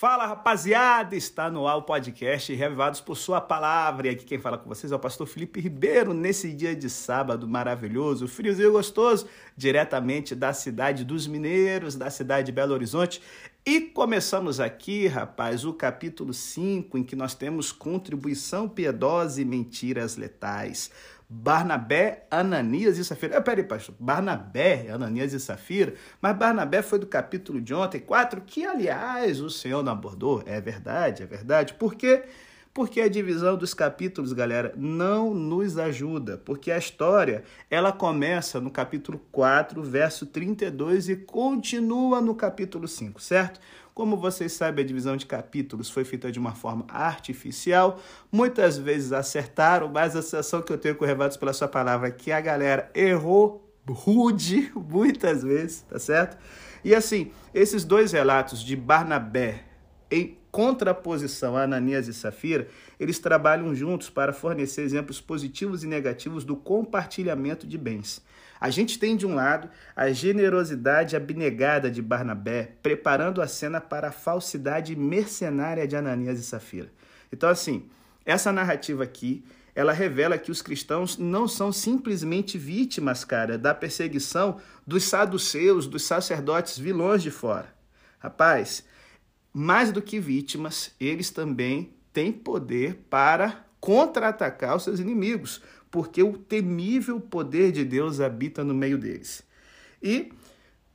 Fala rapaziada, está no ar o podcast Revivados por Sua Palavra. E aqui quem fala com vocês é o pastor Felipe Ribeiro, nesse dia de sábado maravilhoso, friozinho gostoso, diretamente da cidade dos Mineiros, da cidade de Belo Horizonte. E começamos aqui, rapaz, o capítulo 5, em que nós temos contribuição piedosa e mentiras letais. Barnabé, Ananias e Safira. Ah, peraí, pastor. Barnabé, Ananias e Safira. Mas Barnabé foi do capítulo de ontem, 4, que, aliás, o Senhor não abordou. É verdade, é verdade. Por quê? Porque a divisão dos capítulos, galera, não nos ajuda. Porque a história, ela começa no capítulo 4, verso 32 e continua no capítulo 5, certo? Como vocês sabem, a divisão de capítulos foi feita de uma forma artificial. Muitas vezes acertaram, mas a sensação que eu tenho com Revados pela sua palavra é que a galera errou rude muitas vezes, tá certo? E assim, esses dois relatos de Barnabé em contraposição a Ananias e Safira, eles trabalham juntos para fornecer exemplos positivos e negativos do compartilhamento de bens. A gente tem, de um lado, a generosidade abnegada de Barnabé, preparando a cena para a falsidade mercenária de Ananias e Safira. Então, assim, essa narrativa aqui, ela revela que os cristãos não são simplesmente vítimas, cara, da perseguição dos saduceus, dos sacerdotes vilões de fora. Rapaz, mais do que vítimas, eles também têm poder para contra-atacar os seus inimigos, porque o temível poder de Deus habita no meio deles. E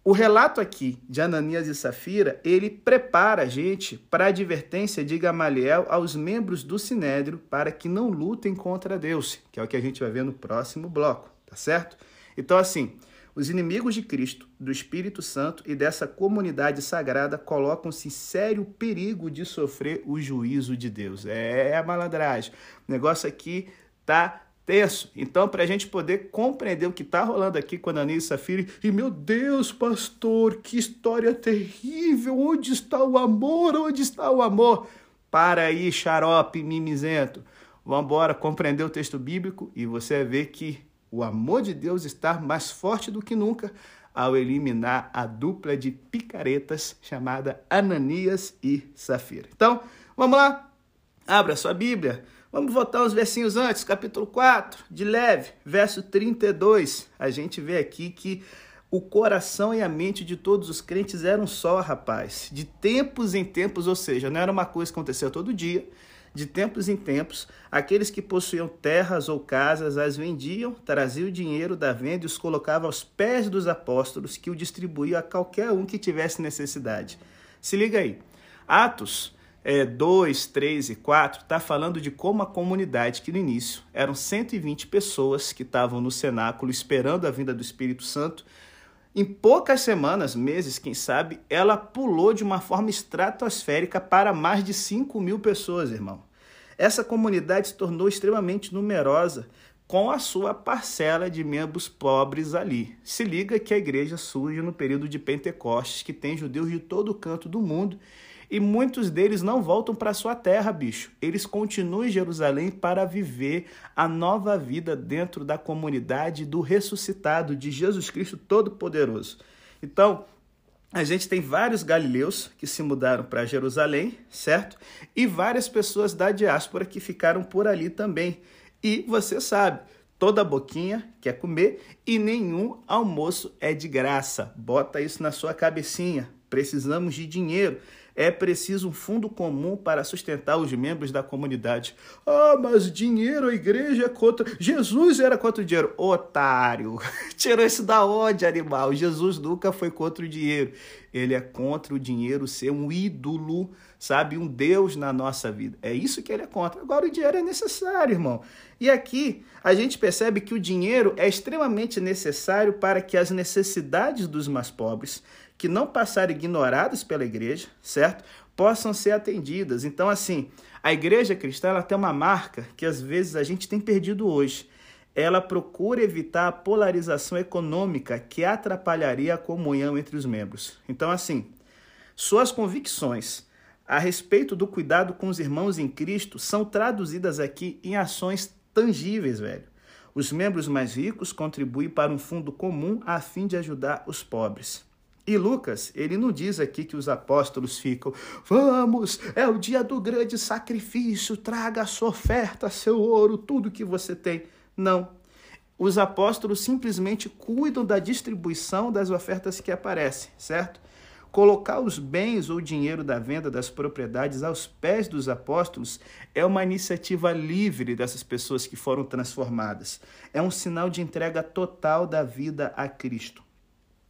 o relato aqui de Ananias e Safira, ele prepara a gente para a advertência de Gamaliel aos membros do Sinédrio para que não lutem contra Deus, que é o que a gente vai ver no próximo bloco, tá certo? Então, assim, os inimigos de Cristo, do Espírito Santo e dessa comunidade sagrada colocam-se em sério perigo de sofrer o juízo de Deus. É a malandragem. O negócio aqui tá tenso. Então, para a gente poder compreender o que está rolando aqui com Ananias e Safira, e meu Deus, pastor, que história terrível! Onde está o amor? Onde está o amor? Para aí, xarope mimizento. Vamos embora compreender o texto bíblico e você vai ver que o amor de Deus está mais forte do que nunca ao eliminar a dupla de picaretas chamada Ananias e Safira. Então, vamos lá? Abra sua Bíblia Vamos voltar uns versinhos antes, capítulo 4, de leve, verso 32. A gente vê aqui que o coração e a mente de todos os crentes eram só, rapaz. De tempos em tempos, ou seja, não era uma coisa que acontecia todo dia. De tempos em tempos, aqueles que possuíam terras ou casas as vendiam, traziam o dinheiro da venda e os colocavam aos pés dos apóstolos, que o distribuíam a qualquer um que tivesse necessidade. Se liga aí. Atos é, 2, 3 e 4 está falando de como a comunidade, que no início eram 120 pessoas que estavam no cenáculo esperando a vinda do Espírito Santo, em poucas semanas, meses, quem sabe, ela pulou de uma forma estratosférica para mais de 5 mil pessoas, irmão. Essa comunidade se tornou extremamente numerosa com a sua parcela de membros pobres ali. Se liga que a igreja surge no período de Pentecostes, que tem judeus de todo canto do mundo e muitos deles não voltam para sua terra, bicho. Eles continuam em Jerusalém para viver a nova vida dentro da comunidade do ressuscitado de Jesus Cristo Todo-Poderoso. Então, a gente tem vários galileus que se mudaram para Jerusalém, certo? E várias pessoas da diáspora que ficaram por ali também. E você sabe, toda boquinha quer comer e nenhum almoço é de graça. Bota isso na sua cabecinha. Precisamos de dinheiro é preciso um fundo comum para sustentar os membros da comunidade. Ah, mas dinheiro, a igreja é contra. Jesus era contra o dinheiro. Otário! Tirou isso da onde, animal? Jesus nunca foi contra o dinheiro. Ele é contra o dinheiro ser um ídolo, sabe? Um Deus na nossa vida. É isso que ele é contra. Agora, o dinheiro é necessário, irmão. E aqui a gente percebe que o dinheiro é extremamente necessário para que as necessidades dos mais pobres que não passarem ignoradas pela igreja, certo? Possam ser atendidas. Então, assim, a igreja cristã ela tem uma marca que às vezes a gente tem perdido hoje. Ela procura evitar a polarização econômica que atrapalharia a comunhão entre os membros. Então, assim, suas convicções a respeito do cuidado com os irmãos em Cristo são traduzidas aqui em ações tangíveis, velho. Os membros mais ricos contribuem para um fundo comum a fim de ajudar os pobres. E Lucas, ele não diz aqui que os apóstolos ficam, vamos, é o dia do grande sacrifício, traga a sua oferta, seu ouro, tudo que você tem. Não. Os apóstolos simplesmente cuidam da distribuição das ofertas que aparecem, certo? Colocar os bens ou dinheiro da venda das propriedades aos pés dos apóstolos é uma iniciativa livre dessas pessoas que foram transformadas. É um sinal de entrega total da vida a Cristo.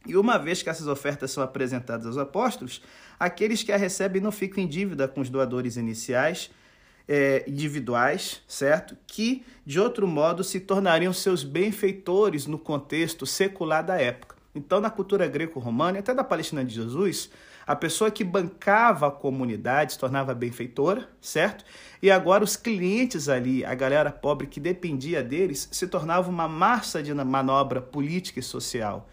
E uma vez que essas ofertas são apresentadas aos apóstolos, aqueles que a recebem não ficam em dívida com os doadores iniciais, é, individuais, certo? Que, de outro modo, se tornariam seus benfeitores no contexto secular da época. Então, na cultura greco-romana, até da Palestina de Jesus, a pessoa que bancava a comunidade se tornava benfeitora, certo? E agora os clientes ali, a galera pobre que dependia deles, se tornava uma massa de manobra política e social.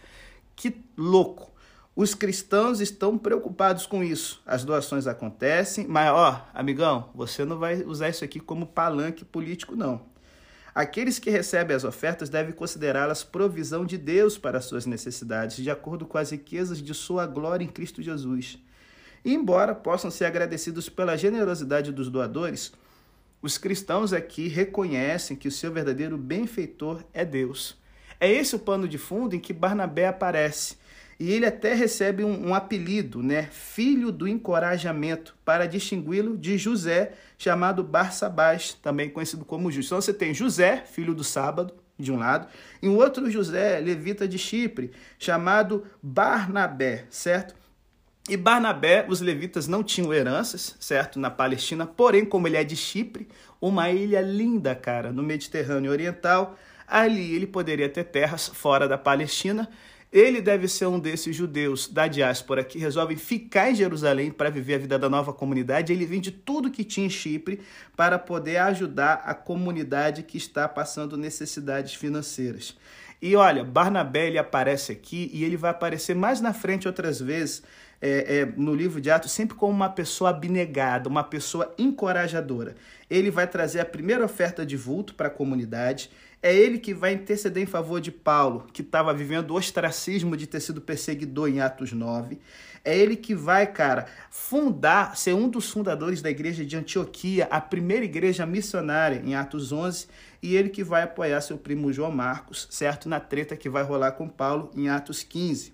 Que louco! Os cristãos estão preocupados com isso. As doações acontecem, mas ó, amigão, você não vai usar isso aqui como palanque político, não. Aqueles que recebem as ofertas devem considerá-las provisão de Deus para as suas necessidades, de acordo com as riquezas de sua glória em Cristo Jesus. E embora possam ser agradecidos pela generosidade dos doadores, os cristãos aqui reconhecem que o seu verdadeiro benfeitor é Deus. É esse o pano de fundo em que Barnabé aparece. E ele até recebe um, um apelido, né? Filho do encorajamento, para distingui-lo de José, chamado Barsabás, também conhecido como Justo. Então você tem José, filho do sábado, de um lado, e um outro José, levita de Chipre, chamado Barnabé, certo? E Barnabé, os levitas não tinham heranças, certo, na Palestina, porém, como ele é de Chipre, uma ilha linda, cara, no Mediterrâneo Oriental, ali ele poderia ter terras fora da Palestina. Ele deve ser um desses judeus da diáspora que resolvem ficar em Jerusalém para viver a vida da nova comunidade. Ele vende tudo que tinha em Chipre para poder ajudar a comunidade que está passando necessidades financeiras. E olha, Barnabé ele aparece aqui e ele vai aparecer mais na frente outras vezes é, é, no livro de Atos, sempre como uma pessoa abnegada, uma pessoa encorajadora. Ele vai trazer a primeira oferta de vulto para a comunidade, é ele que vai interceder em favor de Paulo, que estava vivendo o ostracismo de ter sido perseguidor em Atos 9. É ele que vai, cara, fundar, ser um dos fundadores da igreja de Antioquia, a primeira igreja missionária em Atos 11, e ele que vai apoiar seu primo João Marcos, certo? Na treta que vai rolar com Paulo em Atos 15.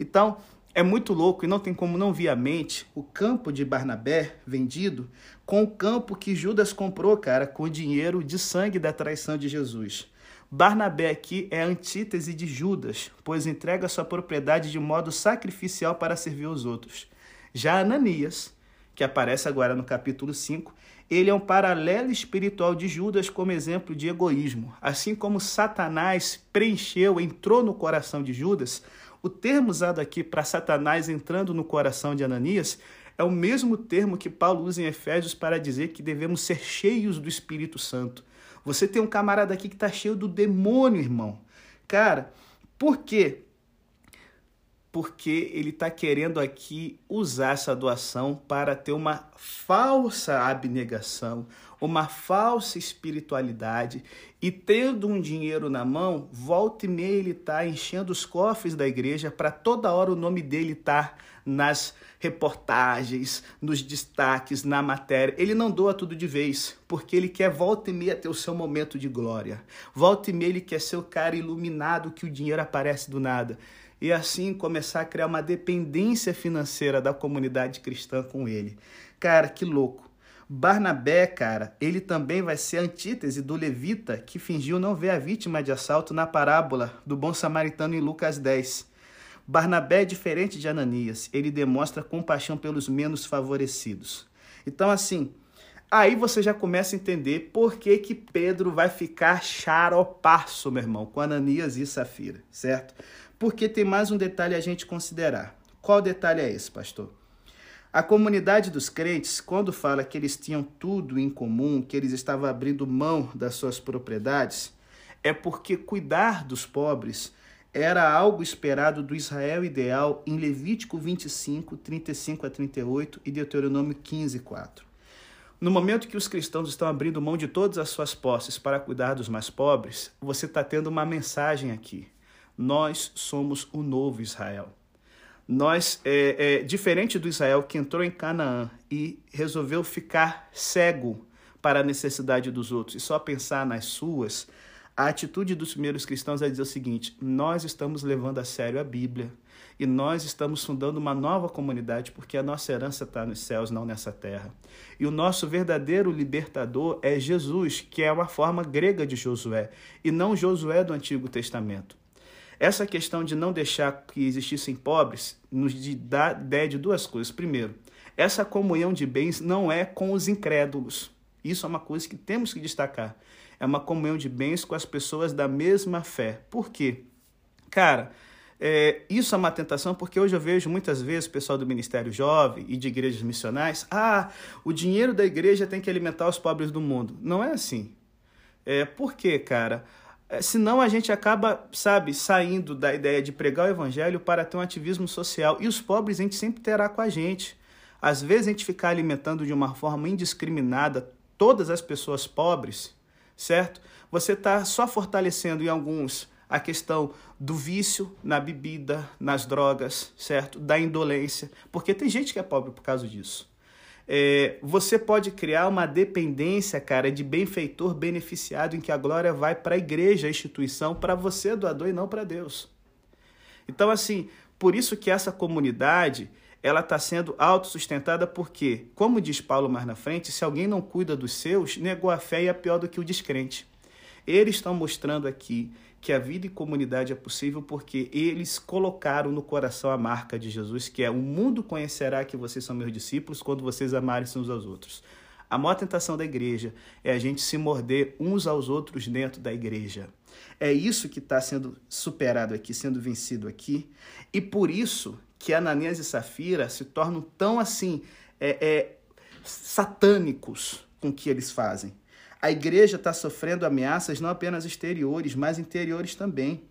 Então, é muito louco e não tem como não vir à mente o campo de Barnabé vendido com o campo que Judas comprou, cara, com o dinheiro de sangue da traição de Jesus. Barnabé aqui é a antítese de Judas, pois entrega sua propriedade de modo sacrificial para servir os outros. Já Ananias, que aparece agora no capítulo 5, ele é um paralelo espiritual de Judas como exemplo de egoísmo. Assim como Satanás preencheu, entrou no coração de Judas, o termo usado aqui para Satanás entrando no coração de Ananias é o mesmo termo que Paulo usa em Efésios para dizer que devemos ser cheios do Espírito Santo. Você tem um camarada aqui que está cheio do demônio, irmão. Cara, por quê? Porque ele está querendo aqui usar essa doação para ter uma falsa abnegação, uma falsa espiritualidade e tendo um dinheiro na mão, volta e meia ele está enchendo os cofres da igreja para toda hora o nome dele estar tá nas reportagens, nos destaques, na matéria. Ele não doa tudo de vez, porque ele quer volta e meia ter o seu momento de glória. Volta e meia ele quer ser o cara iluminado que o dinheiro aparece do nada. E assim começar a criar uma dependência financeira da comunidade cristã com ele. Cara, que louco. Barnabé, cara, ele também vai ser antítese do levita que fingiu não ver a vítima de assalto na parábola do bom samaritano em Lucas 10. Barnabé é diferente de Ananias, ele demonstra compaixão pelos menos favorecidos. Então, assim, aí você já começa a entender por que, que Pedro vai ficar charopaço, meu irmão, com Ananias e Safira, certo? Porque tem mais um detalhe a gente considerar. Qual detalhe é esse, pastor? A comunidade dos crentes, quando fala que eles tinham tudo em comum, que eles estavam abrindo mão das suas propriedades, é porque cuidar dos pobres era algo esperado do Israel ideal em Levítico 25, 35 a 38 e Deuteronômio 15, 4. No momento que os cristãos estão abrindo mão de todas as suas posses para cuidar dos mais pobres, você está tendo uma mensagem aqui. Nós somos o novo Israel. Nós, é, é, diferente do Israel que entrou em Canaã e resolveu ficar cego para a necessidade dos outros e só pensar nas suas, a atitude dos primeiros cristãos é dizer o seguinte: nós estamos levando a sério a Bíblia e nós estamos fundando uma nova comunidade porque a nossa herança está nos céus, não nessa terra. E o nosso verdadeiro libertador é Jesus, que é uma forma grega de Josué e não Josué do Antigo Testamento. Essa questão de não deixar que existissem pobres nos dá ideia de duas coisas. Primeiro, essa comunhão de bens não é com os incrédulos. Isso é uma coisa que temos que destacar. É uma comunhão de bens com as pessoas da mesma fé. Por quê? Cara, é, isso é uma tentação porque hoje eu vejo muitas vezes o pessoal do Ministério Jovem e de igrejas missionais, ah, o dinheiro da igreja tem que alimentar os pobres do mundo. Não é assim. É, por quê, cara? É, senão a gente acaba, sabe, saindo da ideia de pregar o evangelho para ter um ativismo social. E os pobres a gente sempre terá com a gente. Às vezes a gente ficar alimentando de uma forma indiscriminada todas as pessoas pobres, certo? Você está só fortalecendo em alguns a questão do vício na bebida, nas drogas, certo? Da indolência, porque tem gente que é pobre por causa disso. É, você pode criar uma dependência, cara, de benfeitor beneficiado em que a glória vai para a igreja, a instituição, para você, doador, e não para Deus. Então, assim, por isso que essa comunidade ela está sendo autossustentada porque, como diz Paulo mais na frente, se alguém não cuida dos seus, negou a fé e é pior do que o descrente. Eles estão mostrando aqui que a vida em comunidade é possível porque eles colocaram no coração a marca de Jesus, que é: o mundo conhecerá que vocês são meus discípulos quando vocês amarem uns aos outros. A maior tentação da igreja é a gente se morder uns aos outros dentro da igreja. É isso que está sendo superado aqui, sendo vencido aqui. E por isso que Ananias e Safira se tornam tão assim é, é, satânicos com o que eles fazem. A igreja está sofrendo ameaças não apenas exteriores, mas interiores também.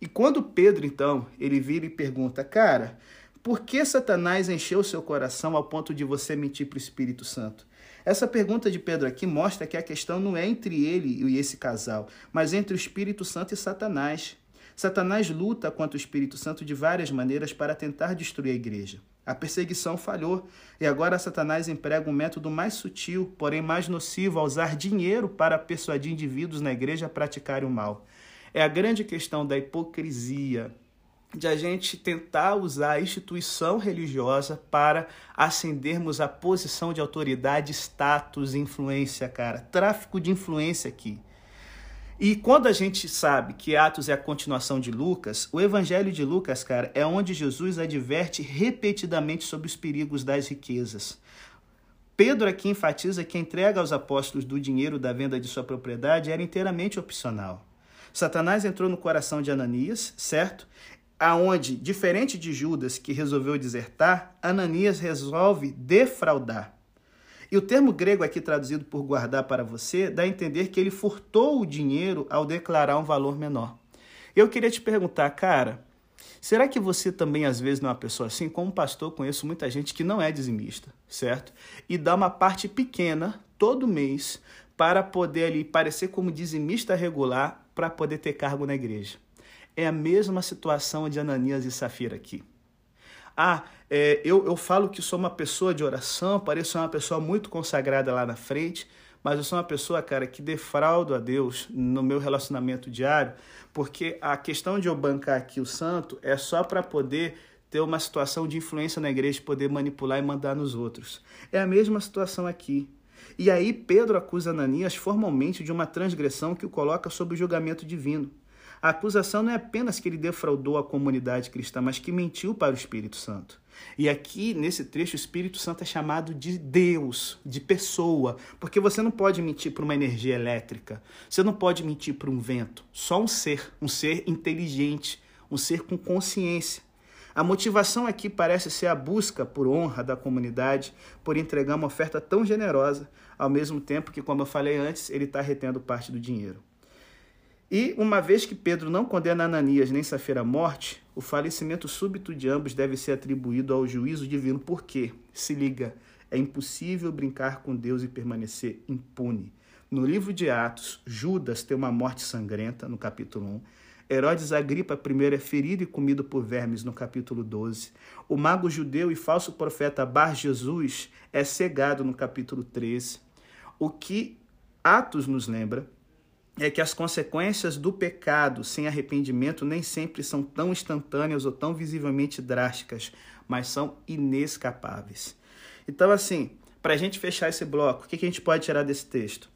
E quando Pedro, então, ele vira e pergunta, cara, por que Satanás encheu seu coração ao ponto de você mentir para o Espírito Santo? Essa pergunta de Pedro aqui mostra que a questão não é entre ele e esse casal, mas entre o Espírito Santo e Satanás. Satanás luta contra o Espírito Santo de várias maneiras para tentar destruir a igreja. A perseguição falhou e agora Satanás emprega um método mais sutil, porém mais nocivo, a usar dinheiro para persuadir indivíduos na igreja a praticarem o mal. É a grande questão da hipocrisia, de a gente tentar usar a instituição religiosa para ascendermos a posição de autoridade, status, influência, cara. Tráfico de influência aqui. E quando a gente sabe que Atos é a continuação de Lucas, o Evangelho de Lucas, cara, é onde Jesus adverte repetidamente sobre os perigos das riquezas. Pedro aqui enfatiza que a entrega aos apóstolos do dinheiro da venda de sua propriedade era inteiramente opcional. Satanás entrou no coração de Ananias, certo? Aonde, diferente de Judas, que resolveu desertar, Ananias resolve defraudar. E o termo grego aqui traduzido por guardar para você dá a entender que ele furtou o dinheiro ao declarar um valor menor. Eu queria te perguntar, cara, será que você também às vezes não é uma pessoa assim? Como pastor, conheço muita gente que não é dizimista, certo? E dá uma parte pequena todo mês para poder ali parecer como dizimista regular para poder ter cargo na igreja. É a mesma situação de Ananias e Safira aqui. Ah, é, eu, eu falo que sou uma pessoa de oração, pareço uma pessoa muito consagrada lá na frente, mas eu sou uma pessoa, cara, que defraudo a Deus no meu relacionamento diário, porque a questão de eu bancar aqui o santo é só para poder ter uma situação de influência na igreja, poder manipular e mandar nos outros. É a mesma situação aqui. E aí Pedro acusa Ananias formalmente de uma transgressão que o coloca sob o julgamento divino. A acusação não é apenas que ele defraudou a comunidade cristã, mas que mentiu para o Espírito Santo. E aqui, nesse trecho, o Espírito Santo é chamado de Deus, de pessoa, porque você não pode mentir para uma energia elétrica, você não pode mentir para um vento, só um ser, um ser inteligente, um ser com consciência. A motivação aqui parece ser a busca por honra da comunidade, por entregar uma oferta tão generosa, ao mesmo tempo que, como eu falei antes, ele está retendo parte do dinheiro. E uma vez que Pedro não condena Ananias nem Safira à morte, o falecimento súbito de ambos deve ser atribuído ao juízo divino, porque, se liga, é impossível brincar com Deus e permanecer impune. No livro de Atos, Judas tem uma morte sangrenta, no capítulo 1. Herodes Agripa I é ferido e comido por vermes no capítulo 12. O mago judeu e falso profeta Bar Jesus é cegado no capítulo 13. O que Atos nos lembra é que as consequências do pecado sem arrependimento nem sempre são tão instantâneas ou tão visivelmente drásticas, mas são inescapáveis. Então, assim, para a gente fechar esse bloco, o que a gente pode tirar desse texto?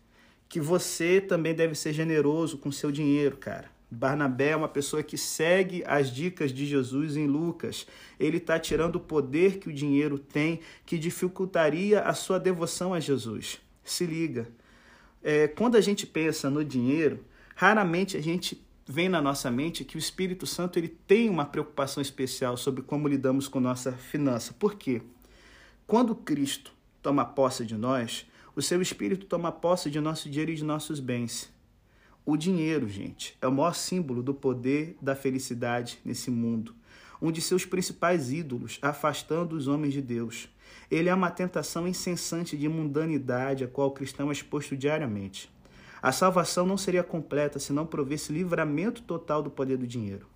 Que você também deve ser generoso com seu dinheiro, cara. Barnabé é uma pessoa que segue as dicas de Jesus em Lucas. Ele está tirando o poder que o dinheiro tem, que dificultaria a sua devoção a Jesus. Se liga. É, quando a gente pensa no dinheiro, raramente a gente vem na nossa mente que o Espírito Santo ele tem uma preocupação especial sobre como lidamos com nossa finança. Por quê? Quando Cristo toma posse de nós, o seu Espírito toma posse de nosso dinheiro e de nossos bens. O dinheiro, gente, é o maior símbolo do poder da felicidade nesse mundo. Um de seus principais ídolos, afastando os homens de Deus. Ele é uma tentação incessante de mundanidade a qual o cristão é exposto diariamente. A salvação não seria completa se não provesse livramento total do poder do dinheiro.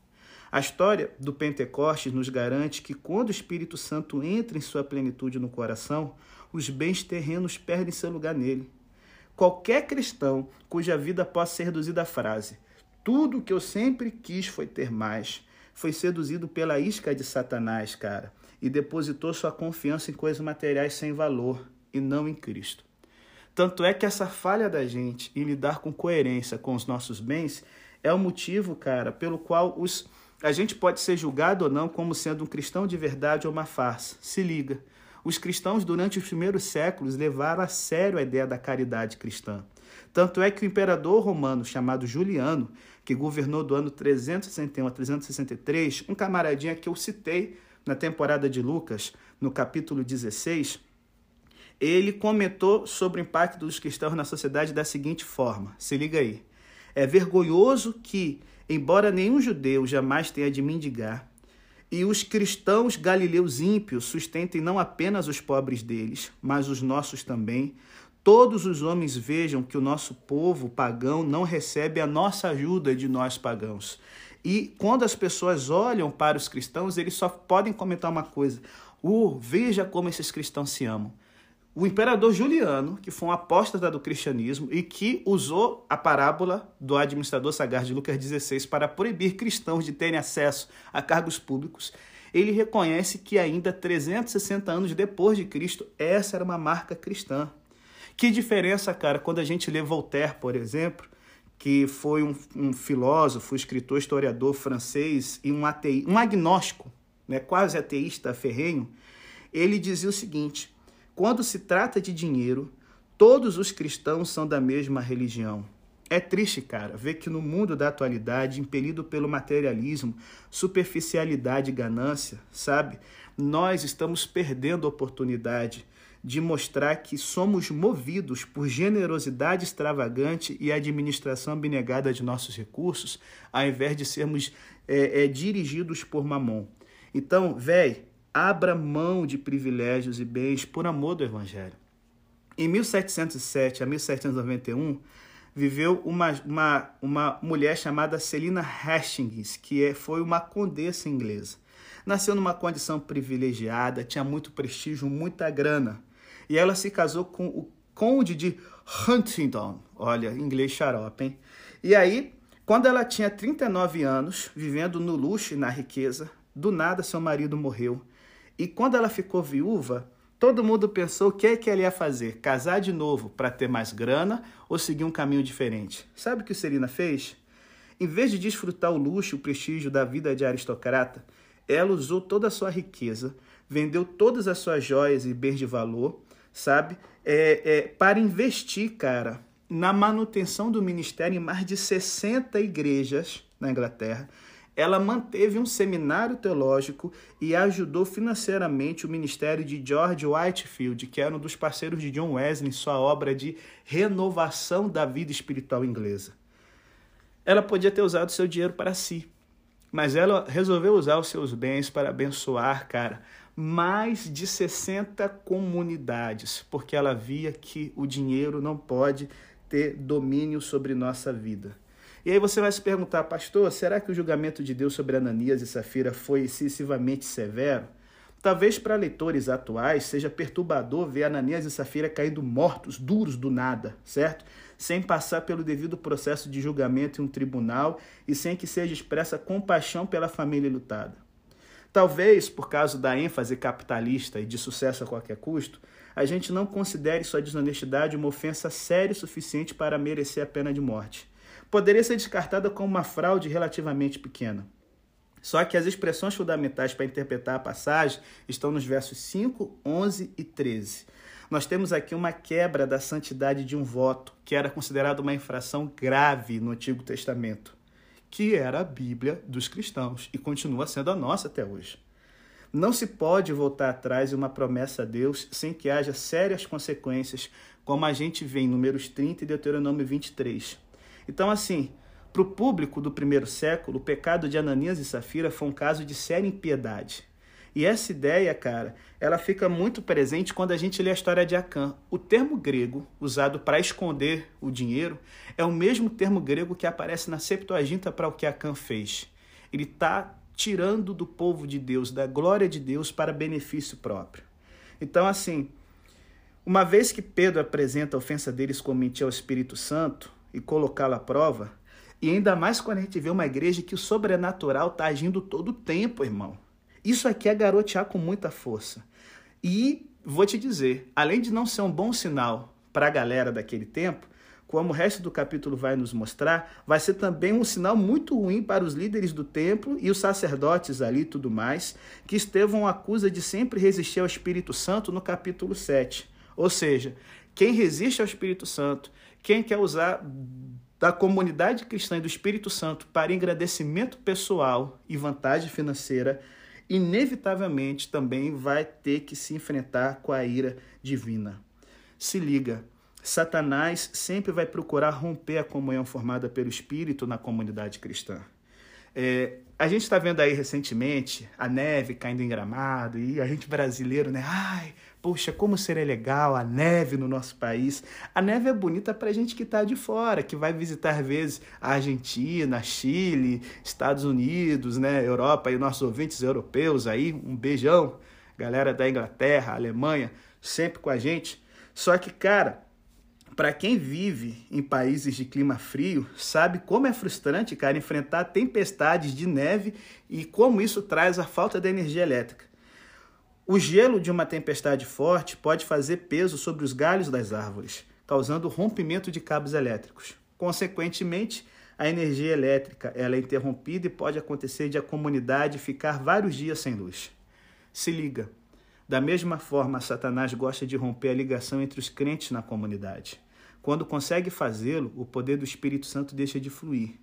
A história do Pentecostes nos garante que quando o Espírito Santo entra em sua plenitude no coração, os bens terrenos perdem seu lugar nele. Qualquer cristão cuja vida possa ser reduzida à frase: Tudo que eu sempre quis foi ter mais, foi seduzido pela isca de Satanás, cara, e depositou sua confiança em coisas materiais sem valor e não em Cristo. Tanto é que essa falha da gente em lidar com coerência com os nossos bens é o motivo, cara, pelo qual os a gente pode ser julgado ou não como sendo um cristão de verdade ou uma farsa. Se liga. Os cristãos, durante os primeiros séculos, levaram a sério a ideia da caridade cristã. Tanto é que o imperador romano chamado Juliano, que governou do ano 361 a 363, um camaradinha que eu citei na temporada de Lucas, no capítulo 16, ele comentou sobre o impacto dos cristãos na sociedade da seguinte forma: se liga aí. É vergonhoso que embora nenhum judeu jamais tenha de mendigar, e os cristãos galileus ímpios sustentem não apenas os pobres deles, mas os nossos também, todos os homens vejam que o nosso povo pagão não recebe a nossa ajuda de nós pagãos. E quando as pessoas olham para os cristãos, eles só podem comentar uma coisa: uh, veja como esses cristãos se amam o imperador Juliano, que foi um apóstata do cristianismo e que usou a parábola do administrador sagaz de Lucas 16 para proibir cristãos de terem acesso a cargos públicos, ele reconhece que ainda 360 anos depois de Cristo, essa era uma marca cristã. Que diferença, cara, quando a gente lê Voltaire, por exemplo, que foi um, um filósofo, escritor, historiador francês e um, atei, um agnóstico, né, quase ateísta ferrenho, ele dizia o seguinte: quando se trata de dinheiro, todos os cristãos são da mesma religião. É triste, cara, ver que no mundo da atualidade, impelido pelo materialismo, superficialidade e ganância, sabe? Nós estamos perdendo a oportunidade de mostrar que somos movidos por generosidade extravagante e administração abnegada de nossos recursos, ao invés de sermos é, é, dirigidos por mamon. Então, velho, abra mão de privilégios e bens por amor do Evangelho. Em 1707 a 1791, viveu uma, uma, uma mulher chamada Celina Hastings, que é, foi uma condessa inglesa. Nasceu numa condição privilegiada, tinha muito prestígio, muita grana. E ela se casou com o conde de Huntingdon. Olha, inglês xarope, hein? E aí, quando ela tinha 39 anos, vivendo no luxo e na riqueza, do nada seu marido morreu e quando ela ficou viúva, todo mundo pensou o que, é que ela ia fazer: casar de novo para ter mais grana ou seguir um caminho diferente. Sabe o que Celina fez? Em vez de desfrutar o luxo e o prestígio da vida de aristocrata, ela usou toda a sua riqueza, vendeu todas as suas joias e bens de valor, sabe? É, é, para investir, cara, na manutenção do ministério em mais de 60 igrejas na Inglaterra ela manteve um seminário teológico e ajudou financeiramente o ministério de George Whitefield, que era um dos parceiros de John Wesley em sua obra de renovação da vida espiritual inglesa. Ela podia ter usado seu dinheiro para si, mas ela resolveu usar os seus bens para abençoar, cara, mais de 60 comunidades, porque ela via que o dinheiro não pode ter domínio sobre nossa vida. E aí você vai se perguntar, pastor, será que o julgamento de Deus sobre Ananias e Safira foi excessivamente severo? Talvez para leitores atuais seja perturbador ver Ananias e Safira caindo mortos, duros do nada, certo? Sem passar pelo devido processo de julgamento em um tribunal e sem que seja expressa compaixão pela família lutada. Talvez, por causa da ênfase capitalista e de sucesso a qualquer custo, a gente não considere sua desonestidade uma ofensa séria o suficiente para merecer a pena de morte. Poderia ser descartada como uma fraude relativamente pequena. Só que as expressões fundamentais para interpretar a passagem estão nos versos 5, 11 e 13. Nós temos aqui uma quebra da santidade de um voto, que era considerado uma infração grave no Antigo Testamento, que era a Bíblia dos cristãos e continua sendo a nossa até hoje. Não se pode voltar atrás em uma promessa a Deus sem que haja sérias consequências, como a gente vê em Números 30 e Deuteronômio 23. Então, assim, para o público do primeiro século, o pecado de Ananias e Safira foi um caso de séria impiedade. E essa ideia, cara, ela fica muito presente quando a gente lê a história de Acã. O termo grego usado para esconder o dinheiro é o mesmo termo grego que aparece na Septuaginta para o que Acã fez. Ele está tirando do povo de Deus, da glória de Deus, para benefício próprio. Então, assim, uma vez que Pedro apresenta a ofensa deles como mentir ao Espírito Santo e colocá-lo à prova, e ainda mais quando a gente vê uma igreja que o sobrenatural está agindo todo o tempo, irmão. Isso aqui é garotear com muita força. E vou te dizer, além de não ser um bom sinal para a galera daquele tempo, como o resto do capítulo vai nos mostrar, vai ser também um sinal muito ruim para os líderes do templo e os sacerdotes ali e tudo mais, que Estevão acusa de sempre resistir ao Espírito Santo no capítulo 7. Ou seja, quem resiste ao Espírito Santo, quem quer usar da comunidade cristã e do Espírito Santo para engrandecimento pessoal e vantagem financeira, inevitavelmente também vai ter que se enfrentar com a ira divina. Se liga, Satanás sempre vai procurar romper a comunhão formada pelo Espírito na comunidade cristã. É, a gente está vendo aí recentemente a neve caindo em gramado e a gente brasileiro, né? Ai, Poxa, como seria legal a neve no nosso país. A neve é bonita para gente que está de fora, que vai visitar às vezes a Argentina, Chile, Estados Unidos, né, Europa e nossos ouvintes europeus aí. Um beijão, galera da Inglaterra, Alemanha, sempre com a gente. Só que, cara, para quem vive em países de clima frio, sabe como é frustrante, cara, enfrentar tempestades de neve e como isso traz a falta de energia elétrica. O gelo de uma tempestade forte pode fazer peso sobre os galhos das árvores, causando rompimento de cabos elétricos. Consequentemente, a energia elétrica ela é interrompida e pode acontecer de a comunidade ficar vários dias sem luz. Se liga. Da mesma forma, Satanás gosta de romper a ligação entre os crentes na comunidade. Quando consegue fazê-lo, o poder do Espírito Santo deixa de fluir.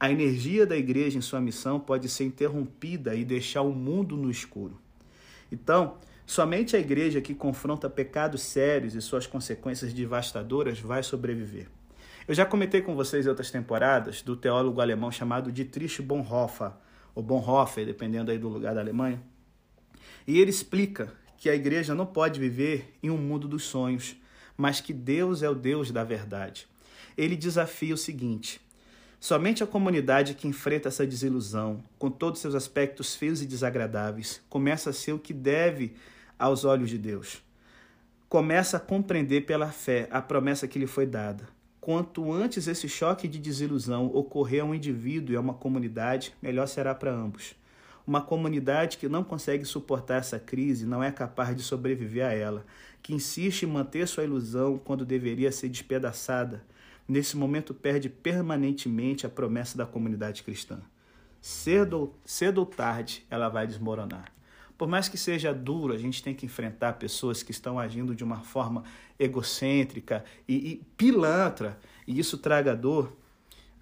A energia da igreja em sua missão pode ser interrompida e deixar o mundo no escuro. Então, somente a igreja que confronta pecados sérios e suas consequências devastadoras vai sobreviver. Eu já comentei com vocês em outras temporadas do teólogo alemão chamado Dietrich Bonhoeffer, ou Bonhoeffer, dependendo aí do lugar da Alemanha. E ele explica que a igreja não pode viver em um mundo dos sonhos, mas que Deus é o Deus da verdade. Ele desafia o seguinte: Somente a comunidade que enfrenta essa desilusão, com todos seus aspectos feios e desagradáveis, começa a ser o que deve aos olhos de Deus. Começa a compreender pela fé a promessa que lhe foi dada. Quanto antes esse choque de desilusão ocorrer a um indivíduo e a uma comunidade, melhor será para ambos. Uma comunidade que não consegue suportar essa crise não é capaz de sobreviver a ela, que insiste em manter sua ilusão quando deveria ser despedaçada nesse momento perde permanentemente a promessa da comunidade cristã. Cedo, cedo ou tarde, ela vai desmoronar. Por mais que seja duro, a gente tem que enfrentar pessoas que estão agindo de uma forma egocêntrica e, e pilantra, e isso traga dor.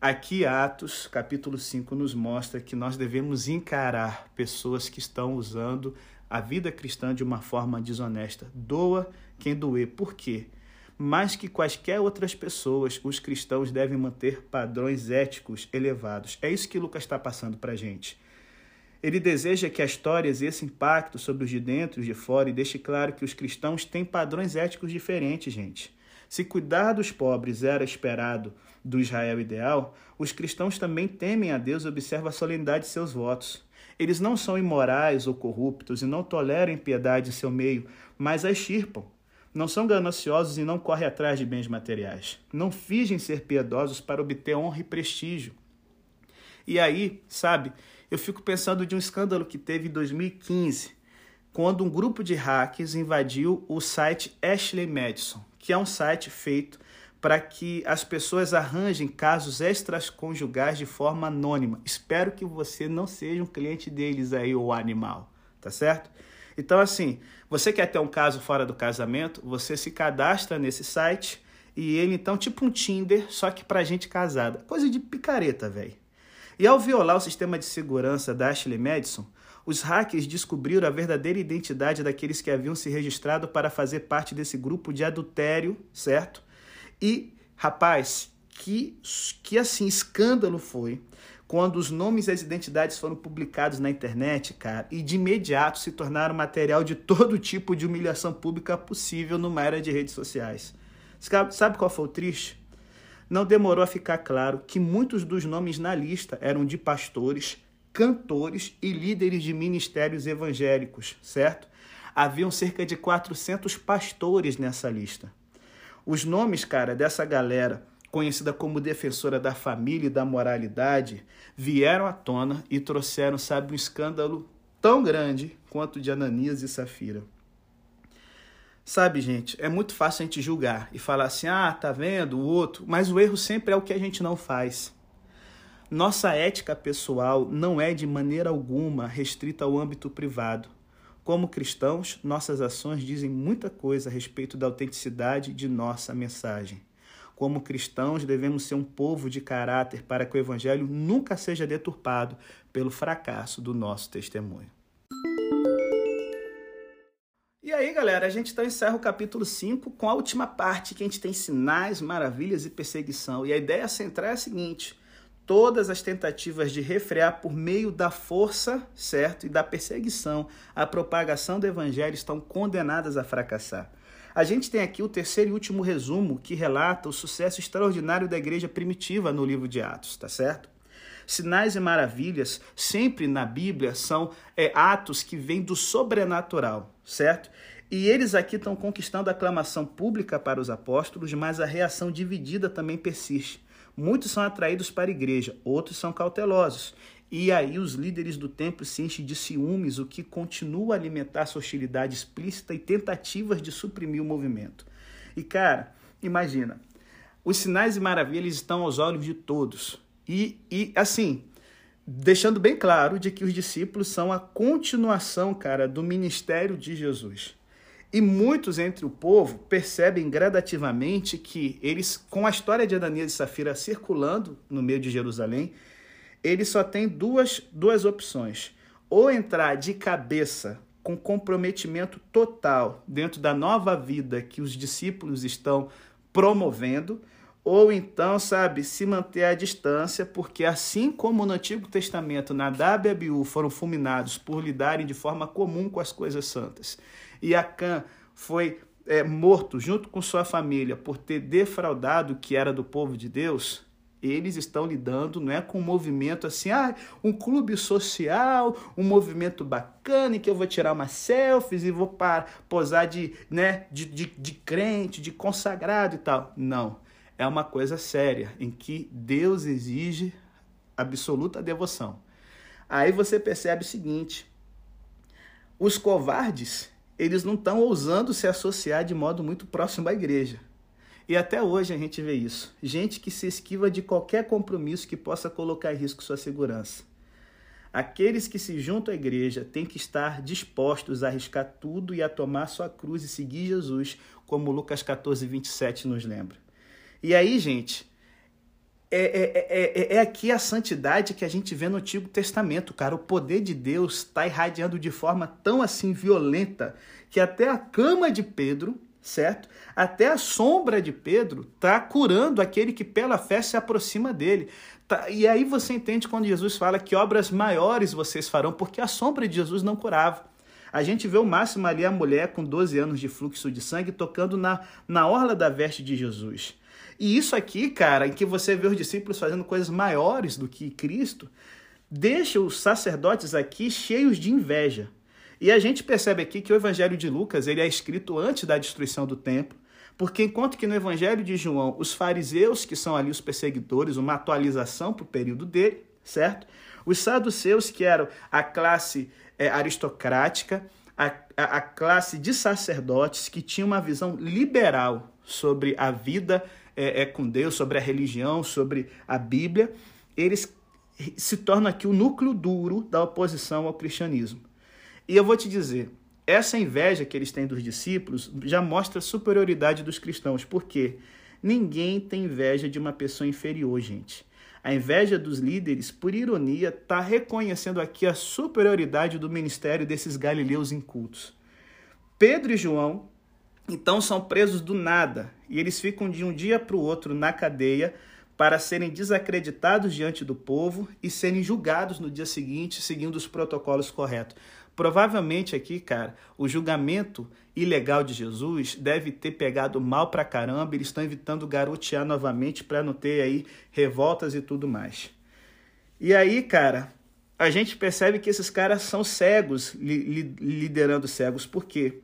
Aqui, Atos, capítulo 5, nos mostra que nós devemos encarar pessoas que estão usando a vida cristã de uma forma desonesta. Doa quem doer. Por quê? Mais que quaisquer outras pessoas, os cristãos devem manter padrões éticos elevados. É isso que Lucas está passando para a gente. Ele deseja que a história exerça impacto sobre os de dentro e os de fora e deixe claro que os cristãos têm padrões éticos diferentes, gente. Se cuidar dos pobres era esperado do Israel ideal, os cristãos também temem a Deus e observam a solenidade de seus votos. Eles não são imorais ou corruptos e não toleram impiedade em seu meio, mas a extirpam. Não são gananciosos e não correm atrás de bens materiais. Não fingem ser piedosos para obter honra e prestígio. E aí, sabe, eu fico pensando de um escândalo que teve em 2015, quando um grupo de hackers invadiu o site Ashley Madison, que é um site feito para que as pessoas arranjem casos extraconjugais de forma anônima. Espero que você não seja um cliente deles aí, o animal, tá certo? Então, assim, você quer ter um caso fora do casamento, você se cadastra nesse site e ele, então, tipo um Tinder, só que pra gente casada. Coisa de picareta, velho. E ao violar o sistema de segurança da Ashley Madison, os hackers descobriram a verdadeira identidade daqueles que haviam se registrado para fazer parte desse grupo de adultério, certo? E, rapaz, que, que assim, escândalo foi quando os nomes e as identidades foram publicados na internet, cara, e de imediato se tornaram material de todo tipo de humilhação pública possível numa era de redes sociais. Sabe qual foi o triste? Não demorou a ficar claro que muitos dos nomes na lista eram de pastores, cantores e líderes de ministérios evangélicos, certo? Haviam cerca de 400 pastores nessa lista. Os nomes, cara, dessa galera, conhecida como defensora da família e da moralidade, vieram à tona e trouxeram, sabe, um escândalo tão grande quanto o de Ananias e Safira. Sabe, gente, é muito fácil a gente julgar e falar assim: ah, tá vendo o outro, mas o erro sempre é o que a gente não faz. Nossa ética pessoal não é de maneira alguma restrita ao âmbito privado. Como cristãos, nossas ações dizem muita coisa a respeito da autenticidade de nossa mensagem. Como cristãos, devemos ser um povo de caráter para que o evangelho nunca seja deturpado pelo fracasso do nosso testemunho. E aí, galera, a gente então encerra o capítulo 5 com a última parte que a gente tem sinais, maravilhas e perseguição. E a ideia central é a seguinte: todas as tentativas de refrear por meio da força, certo, e da perseguição a propagação do evangelho estão condenadas a fracassar. A gente tem aqui o terceiro e último resumo que relata o sucesso extraordinário da igreja primitiva no livro de Atos, tá certo? Sinais e maravilhas sempre na Bíblia são é, atos que vêm do sobrenatural, certo? E eles aqui estão conquistando a aclamação pública para os apóstolos, mas a reação dividida também persiste. Muitos são atraídos para a igreja, outros são cautelosos. E aí os líderes do templo se enchem de ciúmes, o que continua a alimentar sua hostilidade explícita e tentativas de suprimir o movimento. E cara, imagina, os sinais e maravilhas estão aos olhos de todos. E, e assim, deixando bem claro de que os discípulos são a continuação, cara, do ministério de Jesus. E muitos entre o povo percebem gradativamente que eles, com a história de Ananias e Safira circulando no meio de Jerusalém, eles só têm duas, duas opções. Ou entrar de cabeça com comprometimento total dentro da nova vida que os discípulos estão promovendo, ou então, sabe, se manter à distância, porque assim como no Antigo Testamento Nadab e Abiú foram fulminados por lidarem de forma comum com as coisas santas, e Acã foi é, morto junto com sua família por ter defraudado o que era do povo de Deus, eles estão lidando não é com um movimento assim, ah, um clube social, um movimento bacana em que eu vou tirar umas selfies e vou para, posar de, né, de, de, de crente, de consagrado e tal. Não. É uma coisa séria em que Deus exige absoluta devoção. Aí você percebe o seguinte: os covardes eles não estão ousando se associar de modo muito próximo à igreja. E até hoje a gente vê isso. Gente que se esquiva de qualquer compromisso que possa colocar em risco sua segurança. Aqueles que se juntam à igreja têm que estar dispostos a arriscar tudo e a tomar sua cruz e seguir Jesus, como Lucas 14, 27 nos lembra. E aí, gente, é, é, é, é, aqui a santidade que a gente vê no Antigo Testamento, cara. O poder de Deus está irradiando de forma tão assim violenta que até a cama de Pedro, certo? Até a sombra de Pedro está curando aquele que pela fé se aproxima dele. Tá, e aí você entende quando Jesus fala que obras maiores vocês farão, porque a sombra de Jesus não curava. A gente vê o máximo ali a mulher com 12 anos de fluxo de sangue tocando na, na orla da veste de Jesus. E isso aqui, cara, em que você vê os discípulos fazendo coisas maiores do que Cristo, deixa os sacerdotes aqui cheios de inveja. E a gente percebe aqui que o Evangelho de Lucas ele é escrito antes da destruição do templo, porque enquanto que no Evangelho de João, os fariseus, que são ali os perseguidores, uma atualização para o período dele, certo? Os saduceus, que eram a classe é, aristocrática, a, a, a classe de sacerdotes que tinha uma visão liberal sobre a vida é, é, com Deus, sobre a religião, sobre a Bíblia, eles se tornam aqui o núcleo duro da oposição ao cristianismo. E eu vou te dizer, essa inveja que eles têm dos discípulos já mostra a superioridade dos cristãos, porque ninguém tem inveja de uma pessoa inferior, gente. A inveja dos líderes, por ironia, está reconhecendo aqui a superioridade do ministério desses galileus incultos. Pedro e João, então, são presos do nada e eles ficam de um dia para o outro na cadeia para serem desacreditados diante do povo e serem julgados no dia seguinte, seguindo os protocolos corretos. Provavelmente aqui, cara, o julgamento ilegal de Jesus deve ter pegado mal pra caramba, eles estão evitando garotear novamente para não ter aí revoltas e tudo mais. E aí, cara, a gente percebe que esses caras são cegos, li liderando cegos. Por quê?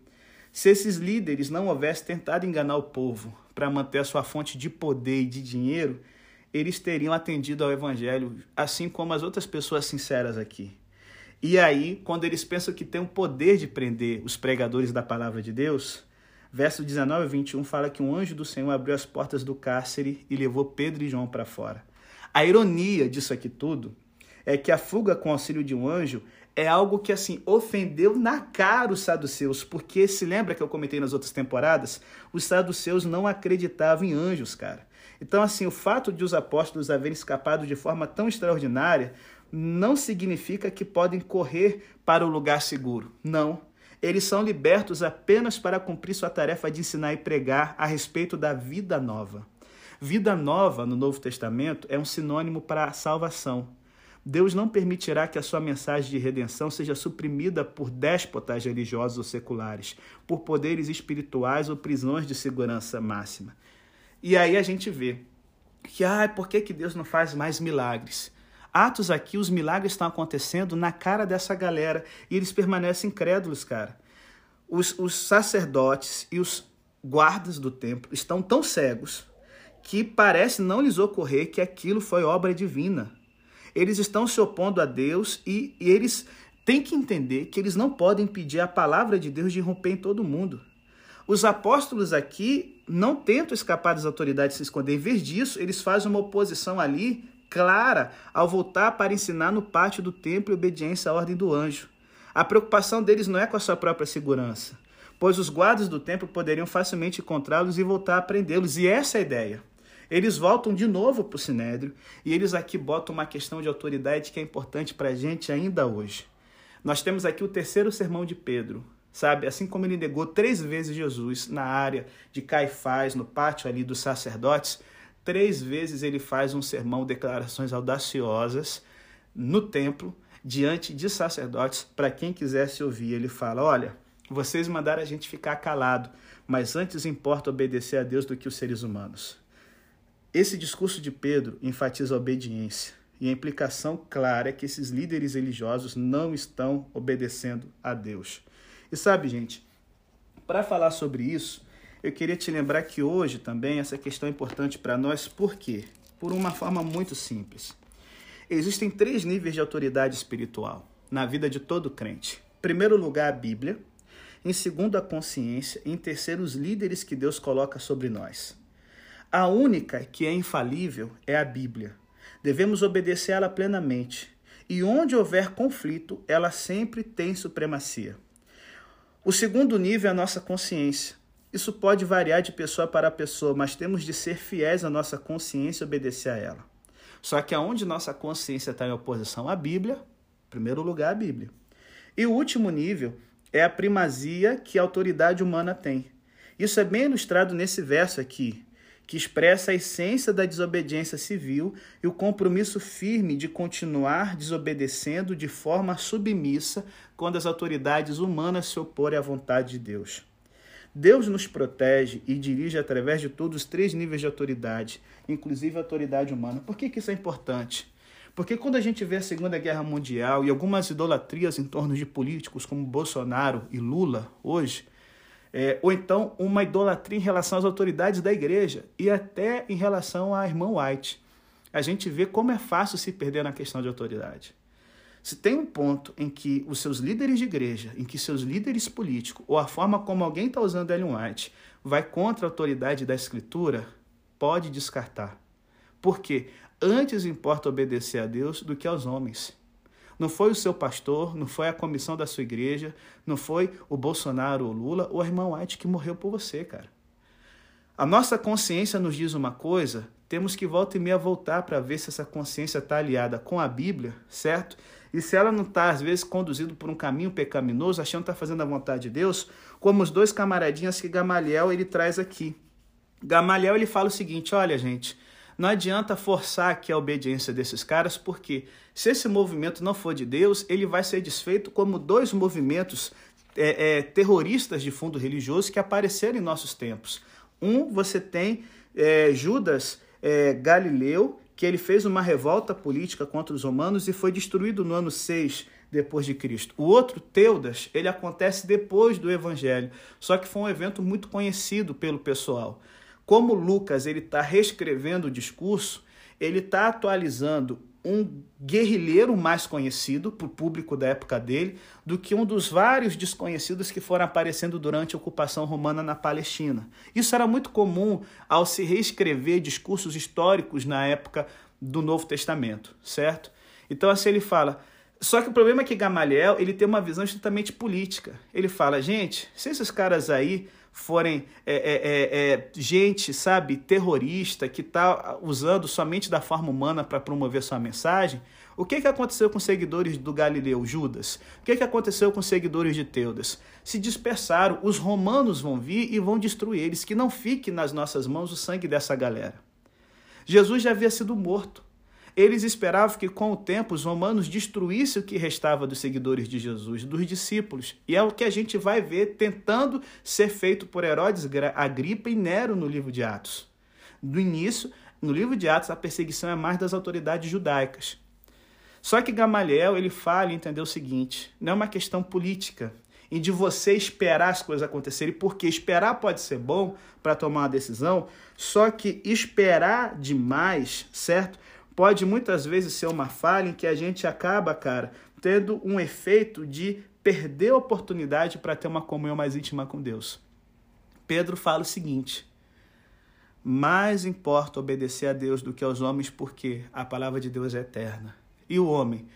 Se esses líderes não houvessem tentado enganar o povo para manter a sua fonte de poder e de dinheiro, eles teriam atendido ao evangelho, assim como as outras pessoas sinceras aqui. E aí, quando eles pensam que tem o poder de prender os pregadores da palavra de Deus, verso 19 e 21 fala que um anjo do Senhor abriu as portas do cárcere e levou Pedro e João para fora. A ironia disso aqui tudo é que a fuga com auxílio de um anjo é algo que assim ofendeu na cara os saduceus, porque se lembra que eu comentei nas outras temporadas, os saduceus não acreditavam em anjos, cara. Então assim, o fato de os apóstolos haverem escapado de forma tão extraordinária não significa que podem correr para o lugar seguro. Não. Eles são libertos apenas para cumprir sua tarefa de ensinar e pregar a respeito da vida nova. Vida nova no Novo Testamento é um sinônimo para a salvação. Deus não permitirá que a sua mensagem de redenção seja suprimida por déspotas religiosos ou seculares, por poderes espirituais ou prisões de segurança máxima. E aí a gente vê que, ah, por que, que Deus não faz mais milagres? Atos aqui, os milagres estão acontecendo na cara dessa galera e eles permanecem incrédulos, cara. Os, os sacerdotes e os guardas do templo estão tão cegos que parece não lhes ocorrer que aquilo foi obra divina. Eles estão se opondo a Deus e, e eles têm que entender que eles não podem pedir a palavra de Deus de romper em todo mundo. Os apóstolos aqui não tentam escapar das autoridades se esconder. Em vez disso, eles fazem uma oposição ali clara ao voltar para ensinar no pátio do templo e obediência à ordem do anjo. A preocupação deles não é com a sua própria segurança, pois os guardas do templo poderiam facilmente encontrá-los e voltar a prendê-los, e essa é a ideia. Eles voltam de novo para o Sinédrio e eles aqui botam uma questão de autoridade que é importante para a gente ainda hoje. Nós temos aqui o terceiro sermão de Pedro, sabe? Assim como ele negou três vezes Jesus na área de Caifás, no pátio ali dos sacerdotes, Três vezes ele faz um sermão, declarações audaciosas no templo, diante de sacerdotes, para quem quisesse ouvir. Ele fala: Olha, vocês mandaram a gente ficar calado, mas antes importa obedecer a Deus do que os seres humanos. Esse discurso de Pedro enfatiza a obediência. E a implicação clara é que esses líderes religiosos não estão obedecendo a Deus. E sabe, gente, para falar sobre isso, eu queria te lembrar que hoje também essa questão é importante para nós, por quê? Por uma forma muito simples. Existem três níveis de autoridade espiritual na vida de todo crente. Em primeiro lugar, a Bíblia. Em segundo, a consciência. Em terceiro, os líderes que Deus coloca sobre nós. A única que é infalível é a Bíblia. Devemos obedecer ela plenamente. E onde houver conflito, ela sempre tem supremacia. O segundo nível é a nossa consciência. Isso pode variar de pessoa para pessoa, mas temos de ser fiéis à nossa consciência e obedecer a ela. Só que aonde nossa consciência está em oposição à Bíblia, em primeiro lugar a Bíblia. E o último nível é a primazia que a autoridade humana tem. Isso é bem ilustrado nesse verso aqui, que expressa a essência da desobediência civil e o compromisso firme de continuar desobedecendo de forma submissa quando as autoridades humanas se oporem à vontade de Deus. Deus nos protege e dirige através de todos os três níveis de autoridade, inclusive a autoridade humana. Por que, que isso é importante? Porque quando a gente vê a Segunda Guerra Mundial e algumas idolatrias em torno de políticos como Bolsonaro e Lula hoje, é, ou então uma idolatria em relação às autoridades da igreja e até em relação à irmã White, a gente vê como é fácil se perder na questão de autoridade. Se tem um ponto em que os seus líderes de igreja, em que seus líderes políticos, ou a forma como alguém está usando Ellen White, vai contra a autoridade da escritura, pode descartar. Porque antes importa obedecer a Deus do que aos homens. Não foi o seu pastor, não foi a comissão da sua igreja, não foi o Bolsonaro ou Lula ou a irmã White que morreu por você, cara. A nossa consciência nos diz uma coisa, temos que volta e meia voltar para ver se essa consciência está aliada com a Bíblia, certo? E se ela não está, às vezes, conduzido por um caminho pecaminoso, achando que está fazendo a vontade de Deus, como os dois camaradinhas que Gamaliel ele traz aqui. Gamaliel ele fala o seguinte: olha, gente, não adianta forçar aqui a obediência desses caras, porque se esse movimento não for de Deus, ele vai ser desfeito como dois movimentos é, é, terroristas de fundo religioso que apareceram em nossos tempos. Um, você tem é, Judas é, Galileu, que ele fez uma revolta política contra os romanos e foi destruído no ano 6 depois de Cristo. O outro, Teudas, ele acontece depois do Evangelho, só que foi um evento muito conhecido pelo pessoal. Como Lucas ele está reescrevendo o discurso, ele está atualizando um guerrilheiro mais conhecido para o público da época dele do que um dos vários desconhecidos que foram aparecendo durante a ocupação romana na Palestina. Isso era muito comum ao se reescrever discursos históricos na época do Novo Testamento, certo? Então assim ele fala, só que o problema é que Gamaliel ele tem uma visão estritamente política. Ele fala, gente, se esses caras aí forem é, é, é, é, gente, sabe, terrorista, que está usando somente da forma humana para promover sua mensagem, o que, que aconteceu com os seguidores do Galileu, Judas? O que, que aconteceu com os seguidores de Teudas? Se dispersaram, os romanos vão vir e vão destruir eles, que não fique nas nossas mãos o sangue dessa galera. Jesus já havia sido morto. Eles esperavam que com o tempo os romanos destruíssem o que restava dos seguidores de Jesus, dos discípulos. E é o que a gente vai ver tentando ser feito por Herodes, Agripa e Nero no livro de Atos. Do início, no livro de Atos, a perseguição é mais das autoridades judaicas. Só que Gamaliel ele fala e entendeu o seguinte: não é uma questão política e de você esperar as coisas acontecerem, porque esperar pode ser bom para tomar uma decisão, só que esperar demais, certo? Pode muitas vezes ser uma falha em que a gente acaba, cara, tendo um efeito de perder a oportunidade para ter uma comunhão mais íntima com Deus. Pedro fala o seguinte: mais importa obedecer a Deus do que aos homens, porque a palavra de Deus é eterna. E o homem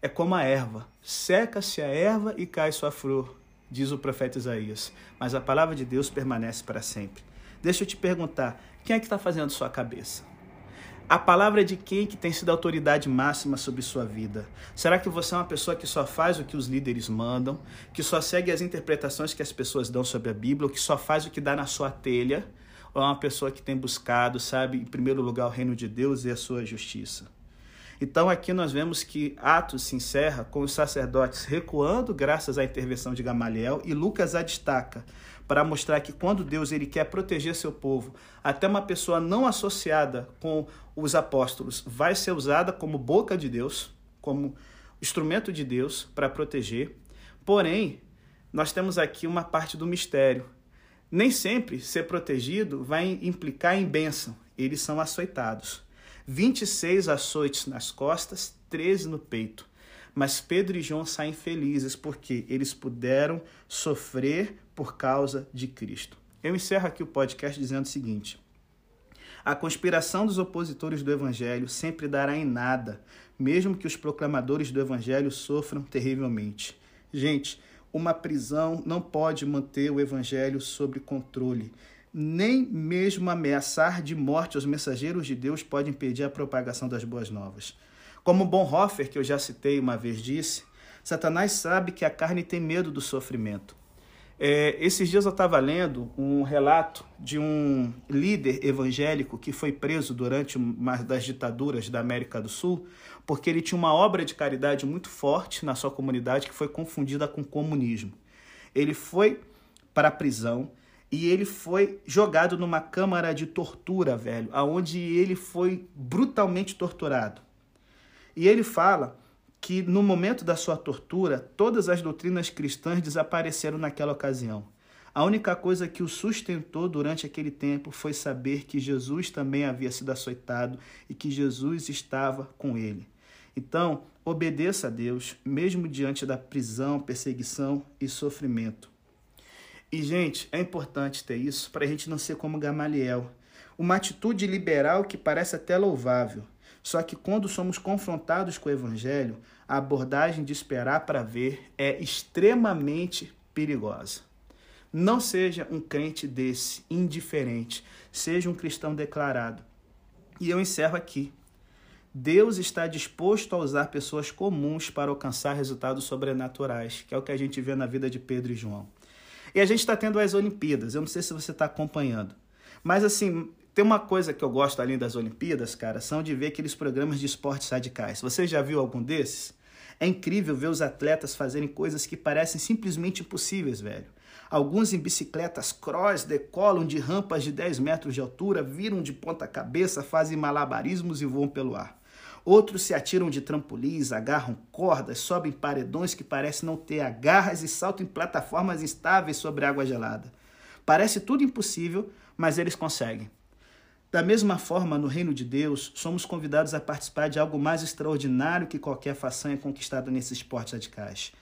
é como a erva: seca-se a erva e cai sua flor, diz o profeta Isaías. Mas a palavra de Deus permanece para sempre. Deixa eu te perguntar: quem é que está fazendo sua cabeça? A palavra é de quem que tem sido a autoridade máxima sobre sua vida? Será que você é uma pessoa que só faz o que os líderes mandam, que só segue as interpretações que as pessoas dão sobre a Bíblia, ou que só faz o que dá na sua telha? Ou é uma pessoa que tem buscado, sabe, em primeiro lugar o reino de Deus e a sua justiça? Então aqui nós vemos que Atos se encerra com os sacerdotes recuando graças à intervenção de Gamaliel e Lucas a destaca para mostrar que quando Deus ele quer proteger seu povo, até uma pessoa não associada com os apóstolos vai ser usada como boca de Deus, como instrumento de Deus para proteger. Porém, nós temos aqui uma parte do mistério. Nem sempre ser protegido vai implicar em bênção. Eles são açoitados. 26 açoites nas costas, 13 no peito. Mas Pedro e João saem felizes porque eles puderam sofrer por causa de Cristo. Eu encerro aqui o podcast dizendo o seguinte: a conspiração dos opositores do Evangelho sempre dará em nada, mesmo que os proclamadores do Evangelho sofram terrivelmente. Gente, uma prisão não pode manter o Evangelho sob controle. Nem mesmo ameaçar de morte os mensageiros de Deus pode impedir a propagação das boas novas. Como Bonhoeffer, que eu já citei uma vez, disse, Satanás sabe que a carne tem medo do sofrimento. É, esses dias eu estava lendo um relato de um líder evangélico que foi preso durante uma das ditaduras da América do Sul, porque ele tinha uma obra de caridade muito forte na sua comunidade que foi confundida com comunismo. Ele foi para a prisão e ele foi jogado numa câmara de tortura, velho, aonde ele foi brutalmente torturado. E ele fala que no momento da sua tortura, todas as doutrinas cristãs desapareceram naquela ocasião. A única coisa que o sustentou durante aquele tempo foi saber que Jesus também havia sido açoitado e que Jesus estava com ele. Então, obedeça a Deus, mesmo diante da prisão, perseguição e sofrimento. E, gente, é importante ter isso para a gente não ser como Gamaliel. Uma atitude liberal que parece até louvável. Só que quando somos confrontados com o Evangelho, a abordagem de esperar para ver é extremamente perigosa. Não seja um crente desse, indiferente. Seja um cristão declarado. E eu encerro aqui. Deus está disposto a usar pessoas comuns para alcançar resultados sobrenaturais, que é o que a gente vê na vida de Pedro e João. E a gente está tendo as Olimpíadas, eu não sei se você está acompanhando. Mas assim, tem uma coisa que eu gosto além das Olimpíadas, cara, são de ver aqueles programas de esportes radicais. Você já viu algum desses? É incrível ver os atletas fazerem coisas que parecem simplesmente impossíveis, velho. Alguns em bicicletas cross decolam de rampas de 10 metros de altura, viram de ponta cabeça, fazem malabarismos e voam pelo ar. Outros se atiram de trampolins, agarram cordas, sobem paredões que parecem não ter agarras e saltam em plataformas instáveis sobre água gelada. Parece tudo impossível, mas eles conseguem. Da mesma forma, no reino de Deus, somos convidados a participar de algo mais extraordinário que qualquer façanha conquistada nesses esportes radicais.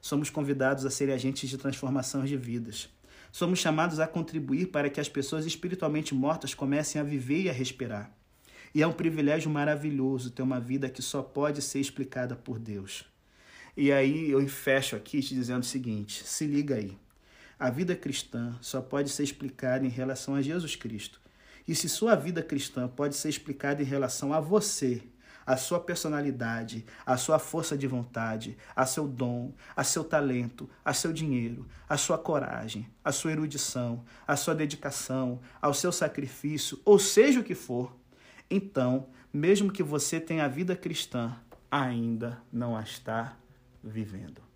Somos convidados a ser agentes de transformação de vidas. Somos chamados a contribuir para que as pessoas espiritualmente mortas comecem a viver e a respirar. E é um privilégio maravilhoso ter uma vida que só pode ser explicada por Deus. E aí eu fecho aqui te dizendo o seguinte: se liga aí. A vida cristã só pode ser explicada em relação a Jesus Cristo. E se sua vida cristã pode ser explicada em relação a você, a sua personalidade, a sua força de vontade, a seu dom, a seu talento, a seu dinheiro, a sua coragem, a sua erudição, a sua dedicação, ao seu sacrifício, ou seja o que for, então, mesmo que você tenha a vida cristã, ainda não a está vivendo.